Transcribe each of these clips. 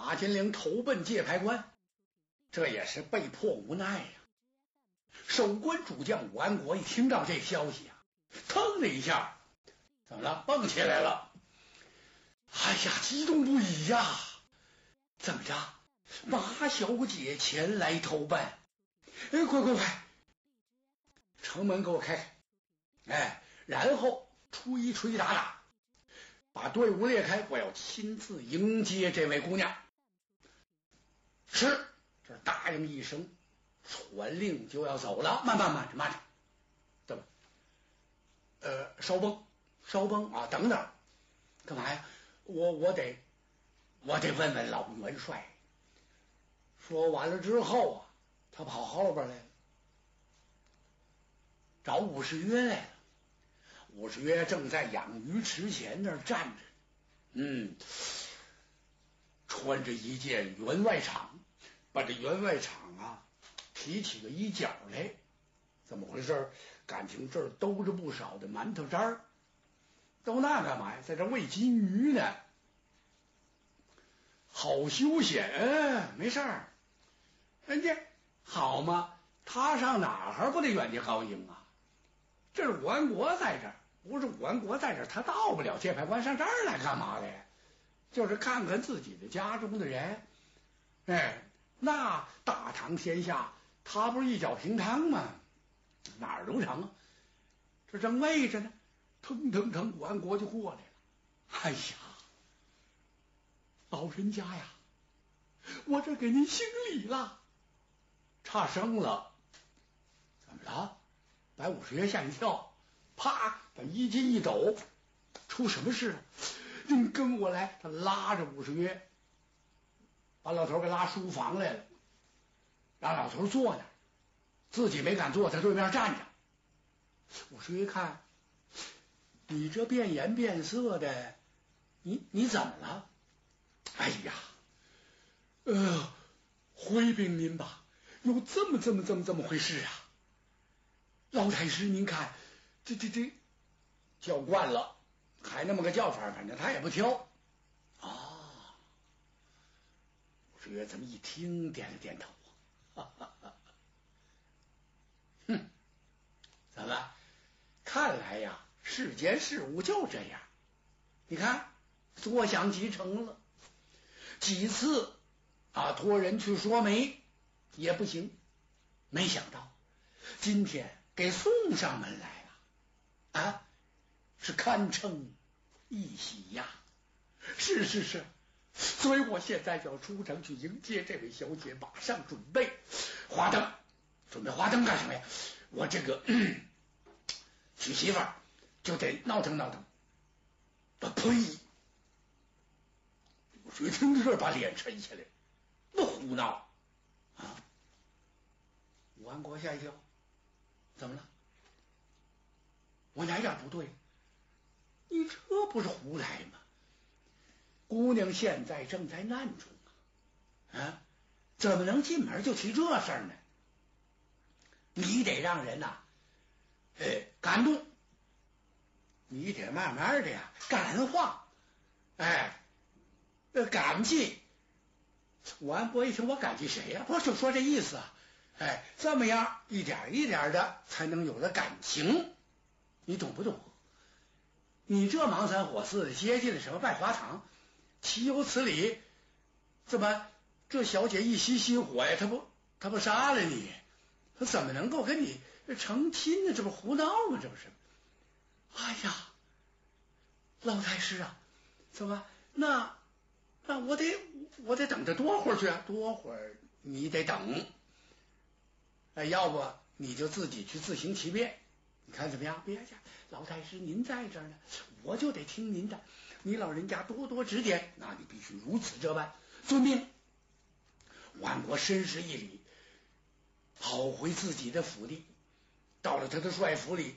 马金陵投奔界牌关，这也是被迫无奈呀。守关主将武安国一听到这消息啊，腾的一下，怎么了？蹦起来了！哎呀，激动不已呀！怎么着？马小姐前来投奔？哎，快快快！城门给我开开！哎，然后吹吹打打，把队伍列开，我要亲自迎接这位姑娘。是，这答应一声，传令就要走了。慢慢慢着，慢着，怎么？呃，稍崩，稍崩啊！等等，干嘛呀？我我得我得问问老元帅。说完了之后啊，他跑后边来了，找武士约来了。武士约正在养鱼池前那儿站着，嗯，穿着一件员外氅，把这员外场啊提起个衣角来，怎么回事？感情这儿兜着不少的馒头渣儿，兜那干嘛呀？在这喂金鱼呢，好休闲，没事儿。人家好嘛，他上哪儿不得远近高迎啊？这是武安国在这儿，不是武安国在这儿，他到不了界牌关，上这儿来干嘛的？就是看看自己的家中的人。哎，那大唐天下，他不是一脚平汤吗？哪儿都成啊。这正喂着呢，腾腾腾，武安国就过来了。哎呀，老人家呀，我这给您行礼了。差生了，怎么了？把武士爷吓一跳，啪，把衣襟一抖，出什么事了？您跟我来！他拉着武士约，把老头给拉书房来了，让老头坐那，自己没敢坐，在对面站着。武士爷看，你这变颜变色的，你你怎么了？哎呀，呃，回禀您吧。有这么这么这么这么回事啊！老太师，您看，这这这叫惯了，还那么个叫法，反正他也不挑啊。岳这么一听，点了点头，哈哈哈！哼，怎么？看来呀，世间事物就这样。你看，坐享即成了，几次啊，托人去说媒。也不行，没想到今天给送上门来了啊，是堪称一喜呀！是是是，所以我现在就要出城去迎接这位小姐，马上准备花灯，准备花灯干什么呀？我这个娶媳妇就得闹腾闹腾。我呸！我听这把脸沉下来，那胡闹啊！武安国吓一跳，怎么了？我哪点不对？你这不是胡来吗？姑娘现在正在难中啊，啊，怎么能进门就提这事儿呢？你得让人呐，哎，感动，你得慢慢的呀，感化，哎，感激。武安国一听，我感激谁呀？我就说这意思啊。哎，这么样一点一点的才能有了感情，你懂不懂？你这忙三火四的接近了什么拜花堂，岂有此理？怎么这小姐一息心火呀？她不她不杀了你？她怎么能够跟你成亲呢？这不胡闹吗？这不是？哎呀，老太师啊，怎么那那我得我得等着多会儿去？多会儿你得等。哎，要不你就自己去自行其便，你看怎么样？别介，老太师您在这儿呢，我就得听您的。你老人家多多指点，那你必须如此这般。遵命。万国深施一礼，跑回自己的府邸。到了他的帅府里，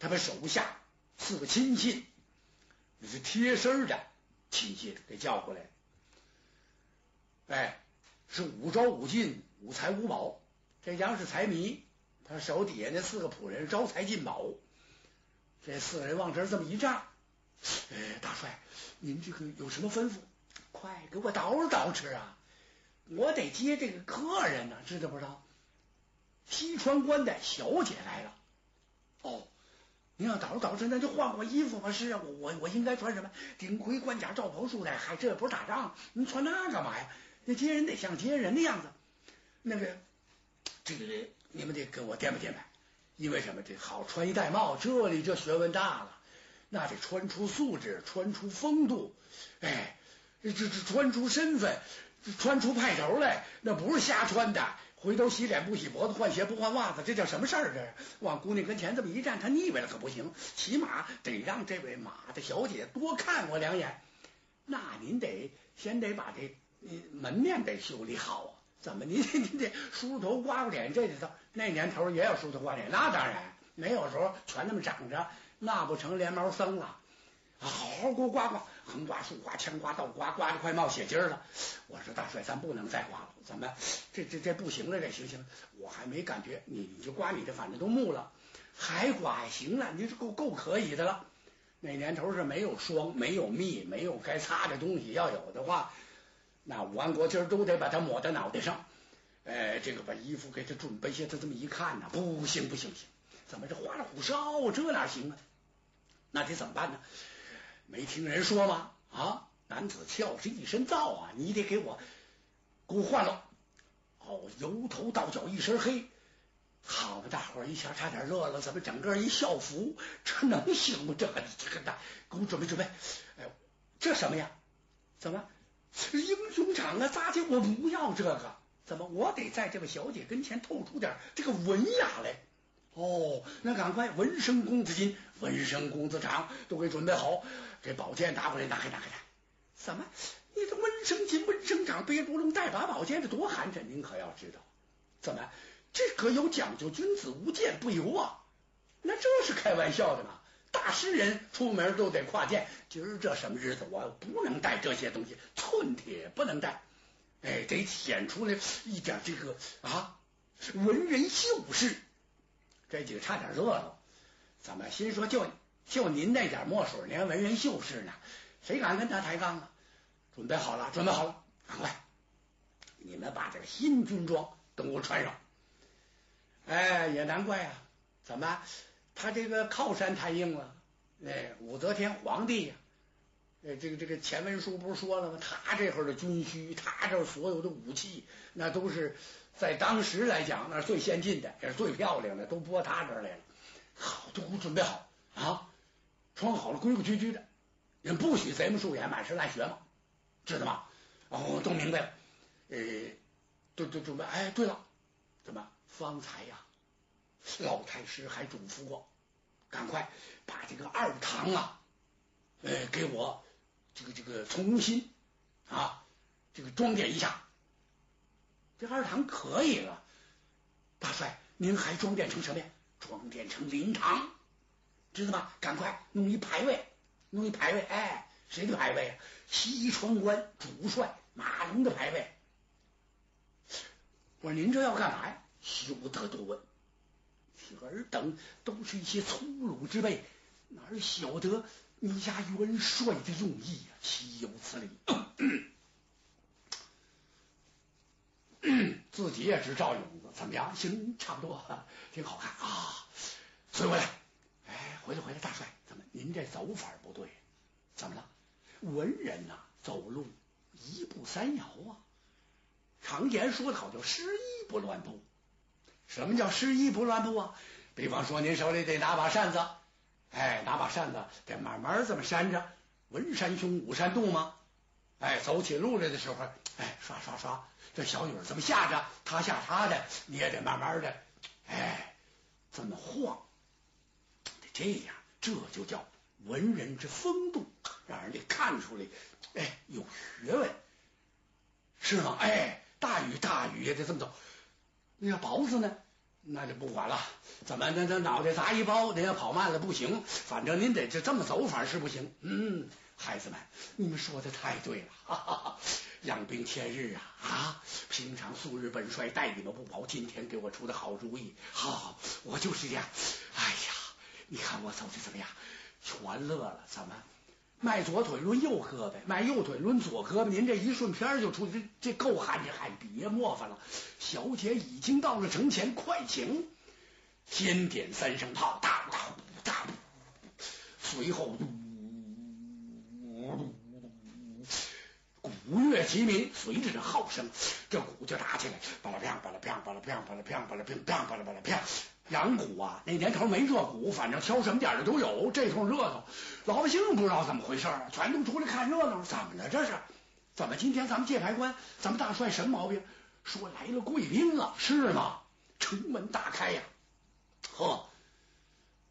他把手下四个亲信，那是贴身的亲信给叫过来。哎，是五招五进，五财五宝。这家是财迷，他手底下那四个仆人招财进宝。这四个人往这儿这么一站，哎，大帅，您这个有什么吩咐？快给我捯饬捯饬啊！我得接这个客人呢，知道不知道？西川关的小姐来了。哦，你要捯饬捯饬，那就换换衣服吧。是啊，我我我应该穿什么？顶盔冠甲罩袍束带，嗨，这也不是打仗，你穿那干嘛呀？那接人得像接人的样子。那个，这个你们得给我垫吧垫吧。因为什么？这好穿衣戴帽，这里这学问大了，那得穿出素质，穿出风度，哎，这这穿出身份，穿出派头来，那不是瞎穿的。回头洗脸不洗脖子，换鞋不换袜子，这叫什么事儿？这往姑娘跟前这么一站，她腻歪了可不行，起码得让这位马的小姐多看我两眼。那您得先得把这门面得修理好啊。怎么？您您得梳头刮刮脸，这里头那年头也有梳头刮脸，那当然没有时候全那么长着，那不成连毛僧了。好好给我刮刮，横刮竖刮枪刮倒刮，刮的快冒血筋了。我说大帅，咱不能再刮了，怎么？这这这不行了，这行行，我还没感觉，你你就刮你的，反正都木了，还刮行了，你是够够可以的了。那年头是没有霜，没有蜜，没有该擦的东西，要有的话。那武安国今儿都得把它抹到脑袋上，哎，这个把衣服给他准备下，他这么一看呢，不行不行不行，怎么这花里胡哨，这哪行啊？那得怎么办呢？没听人说吗？啊，男子俏是一身皂啊，你得给我给我换了。哦，由头到脚一身黑，好嘛，大伙一下差点乐了，怎么整个一校服，这能行吗？这个这个的，给我准备准备。哎，这什么呀？怎么？英雄场啊，咋的？我不要这个，怎么？我得在这位小姐跟前透出点这个文雅来。哦，那赶快文生公子巾、文生公子长都给准备好，给宝剑拿过来，拿开，拿开，怎么？你这文生巾、文生长，别不龙带把宝剑，这多寒碜！您可要知道，怎么？这可有讲究，君子无剑不游啊。那这是开玩笑的吗？大诗人出门都得跨剑，今儿这什么日子，我不能带这些东西，寸铁不能带，哎，得显出来一点这个啊文人秀士。这几个差点乐了，怎么心说就就您那点墨水，连文人秀士呢？谁敢跟他抬杠啊？准备好了，准备好了，赶快，你们把这个新军装都给我穿上。哎，也难怪啊，怎么？他这个靠山太硬了，哎，武则天皇帝呀，哎，这个这个前文书不是说了吗？他这会儿的军需，他这所有的武器，那都是在当时来讲，那是最先进的，也是最漂亮的，都拨他这儿来了。好，都给我准备好啊，穿好了，规规矩矩的，人不许贼眉鼠眼，满是烂学嘛，知道吗？哦，都明白了，呃，都都准备。哎，对了，怎么方才呀？老太师还嘱咐过，赶快把这个二堂啊，呃，给我这个这个重新啊，这个装点一下。这二堂可以了，大帅，您还装点成什么呀？装点成灵堂，知道吗？赶快弄一牌位，弄一牌位。哎，谁的牌位啊？西川关主帅马龙的牌位。我说您这要干嘛呀？休得多问。尔等都是一些粗鲁之辈，哪晓得你家元帅的用意呀？岂有此理！自己也是照影子，怎么样？行，差不多，挺好看啊。随回来，哎，回来回来，大帅，怎么您这走法不对？怎么了？文人呐，走路一步三摇啊。常言说的好，叫失一不乱步。什么叫失一不乱步啊？比方说，您手里得拿把扇子，哎，拿把扇子得慢慢这么扇着，文山胸，武山肚吗？哎，走起路来的时候，哎，刷刷刷，这小雨这么下着，他下他的，你也得慢慢的，哎，这么晃，得这样，这就叫文人之风度，让人家看出来，哎，有学问，是吗？哎，大雨大雨也得这么走。那要雹子呢，那就不管了。怎么那那脑袋砸一包，您要跑慢了不行。反正您得这这么走法是不行。嗯，孩子们，你们说的太对了。哈哈哈，养兵千日啊啊！平常素日本帅待你们不薄，今天给我出的好主意。好，我就是这样。哎呀，你看我走的怎么样？全乐了。怎么？迈左腿抡右胳膊，迈右腿抡左胳膊，您这一顺片就出去，这这够罕见，还别磨烦了。小姐已经到了城前，快请！先点三声炮，哒哒哒，随后鼓乐齐鸣，随着这号声，这鼓就打起来，巴拉啪，巴拉啪，巴拉啪，巴拉啪，巴拉啪，巴拉巴拉啪。养蛊啊！那年头没这蛊，反正挑什么点的都有。这通热闹，老百姓不知道怎么回事，全都出来看热闹。怎么了？这是？怎么今天咱们界牌关，咱们大帅什么毛病？说来了贵宾了，是吗？城门大开呀！呵，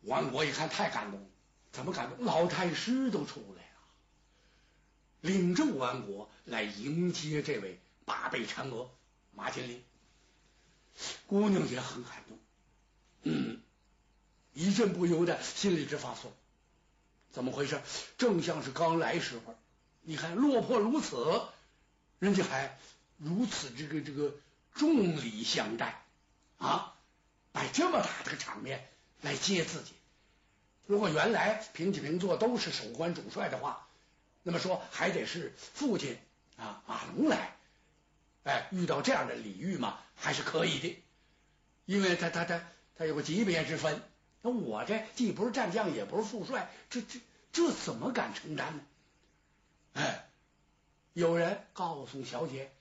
王国一看太感动，怎么感动？老太师都出来了，领着王国来迎接这位八辈嫦娥马金林。姑娘也很感动。嗯，一阵不由得心里直发酸。怎么回事？正像是刚来时候，你看落魄如此，人家还如此这个这个重礼相待啊，摆这么大的个场面来接自己。如果原来平起平坐都是守关主帅的话，那么说还得是父亲啊马龙来，哎，遇到这样的礼遇嘛，还是可以的，因为他他他。他有个级别之分，那我这既不是战将，也不是副帅，这这这怎么敢承担呢？哎，有人告诉小姐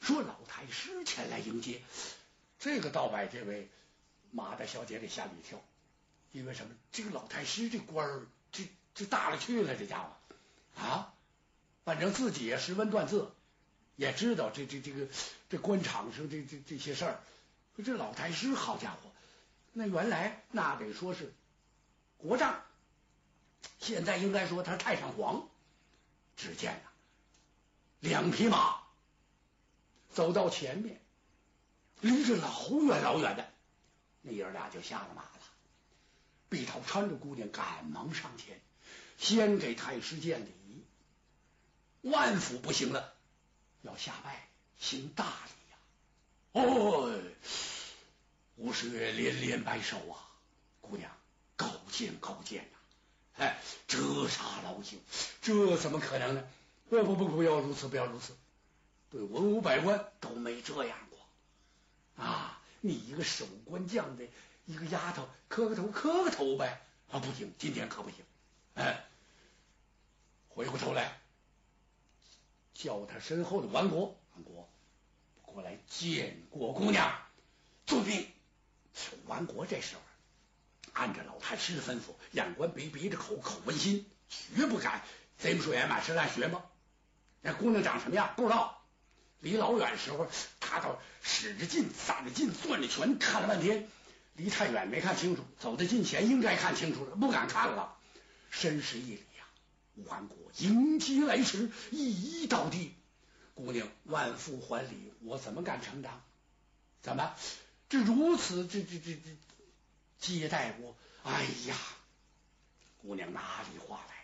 说老太师前来迎接，这个倒把这位马大小姐给吓了一跳，因为什么？这个老太师这官儿，这这大了去了，这家伙啊，反正自己也识文断字，也知道这这这个这官场上这这这些事儿，这老太师好家伙。那原来那得说是国丈，现在应该说他太上皇。只见呐，两匹马走到前面，离着老远老远的，那爷俩就下了马了。碧桃搀着姑娘赶忙上前，先给太师见礼。万福不行了，要下拜行大礼呀！哦。吴十月连连摆手啊，姑娘高见高见呐！哎，这啥老朽？这怎么可能呢？不不不，不要如此，不要如此！对文武百官都没这样过啊！你一个守关将的一个丫头，磕个头，磕个头呗！啊，不行，今天可不行！哎，回过头来，叫他身后的王国，王国过来见过姑娘，遵命。王国这时候按着老太师的吩咐，眼观鼻，鼻着口，口问心，绝不敢贼不说眼，满是乱学吗？那姑娘长什么样不知道，离老远时候他倒使着劲，攒着劲，攥着拳看了半天，离太远没看清楚，走到近前应该看清楚了，不敢看了，深施一礼呀。王国迎接来迟，一一倒地，姑娘万福还礼，我怎么敢承担？怎么？这如此，这这这这接待我，哎呀，姑娘哪里话来？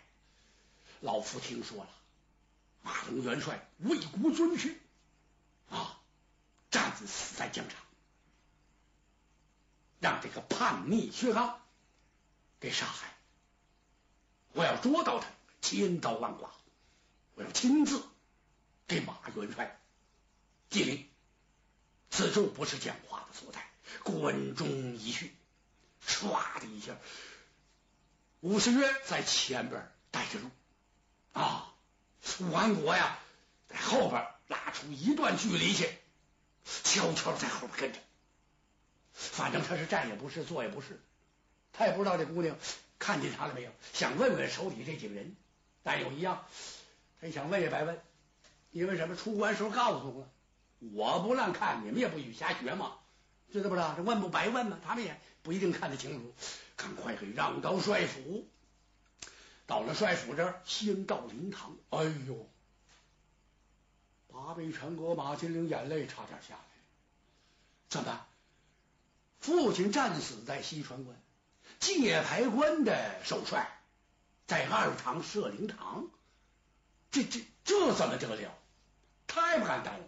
老夫听说了，马龙元帅为国捐躯啊，战死在疆场，让这个叛逆薛刚给杀害。我要捉到他，千刀万剐，我要亲自给马元帅接灵。此处不是讲话的所在，关中一去，唰的一下，武十月在前边带着路啊，武安国呀在后边拉出一段距离去，悄悄在后边跟着。反正他是站也不是，坐也不是，他也不知道这姑娘看见他了没有，想问问手底这几个人，但有一样，他想问也白问，因为什么？出关时候告诉了。我不让看，你们也不许瞎学嘛，知道不知道？这问不白问嘛，他们也不一定看得清楚。赶快给让到帅府，到了帅府这儿，先到灵堂。哎呦，八倍长阁马金陵眼泪差点下来。怎么？父亲战死在西川关，界牌关的首帅在二堂设灵堂，这这这怎么得了？太不敢当了！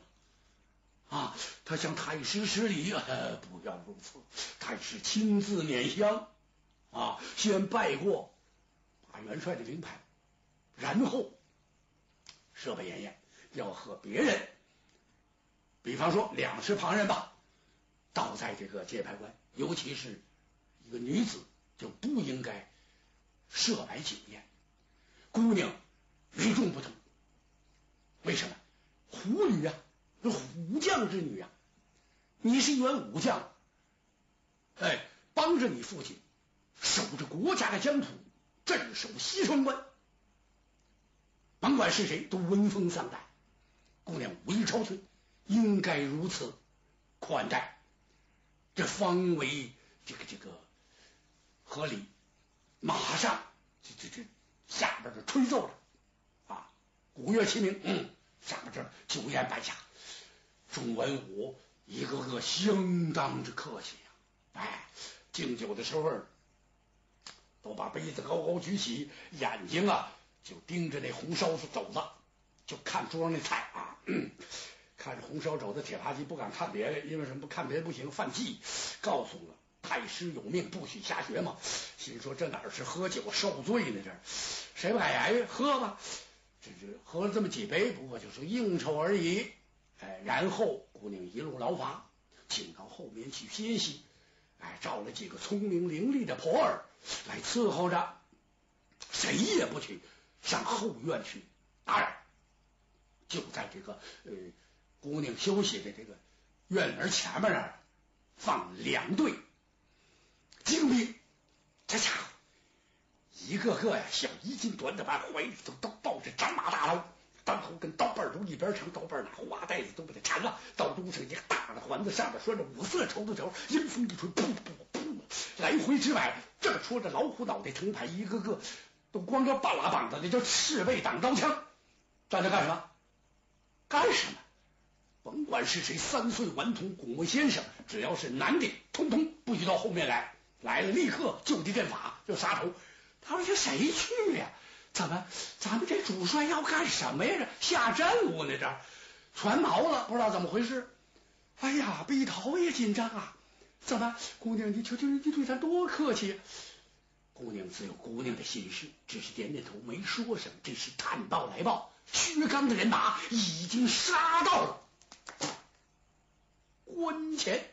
啊，他向太师施礼，不要如此。太师亲自拈香，啊，先拜过马元帅的灵牌，然后设备筵宴，要和别人，比方说两世旁人吧，倒在这个节拍馆，尤其是一个女子，就不应该设摆酒宴。姑娘与众不同，为什么？胡女啊，虎将之女啊，你是一员武将，哎，帮着你父亲守着国家的疆土，镇守西川关，甭管是谁都闻风丧胆。姑娘武艺超群，应该如此款待，这方为这个这个合理。马上，这这这下边就吹奏了啊，鼓乐齐鸣，嗯。上边这酒宴摆下，众文武一个个相当之客气呀！哎，敬酒的时候都把杯子高高举起，眼睛啊就盯着那红烧肘子，就看桌上那菜啊，看着红烧肘子，铁扒鸡不敢看别的，因为什么？看别的不行，犯忌。告诉了太师有命，不许瞎学嘛。心说这哪是喝酒受罪呢？这谁不敢言语？喝吧。这这喝了这么几杯，不过就是应酬而已。哎，然后姑娘一路劳乏，请到后面去歇息。哎，找了几个聪明伶俐的婆儿来伺候着，谁也不去上后院去。打扰，就在这个呃姑娘休息的这个院门前面那儿放两队精兵，这家伙。一个个呀，像衣襟短的般，怀里头都抱着斩马大刀，当头跟刀把都一边长，刀把拿花带子都把它缠了，刀肚上一个大的环子，上面拴着五色绸子条，阴风一吹，噗噗噗，来回直摆。正说着，老虎脑袋成排，一个个都光着半拉膀子，那叫赤背挡刀枪，站着干什么？干什么？甭管是谁，三岁顽童古木先生，只要是男的，通通不许到后面来，来了立刻就地正法，就杀头。他说：“这谁去呀？怎么咱们这主帅要干什么呀？这下阵务呢？这全毛了，不知道怎么回事。哎呀，碧桃也紧张啊！怎么，姑娘，你瞧瞧，你对咱多客气。姑娘自有姑娘的心事，只是点点头，没说什么。这时探报来报，薛刚的人马已经杀到了关前。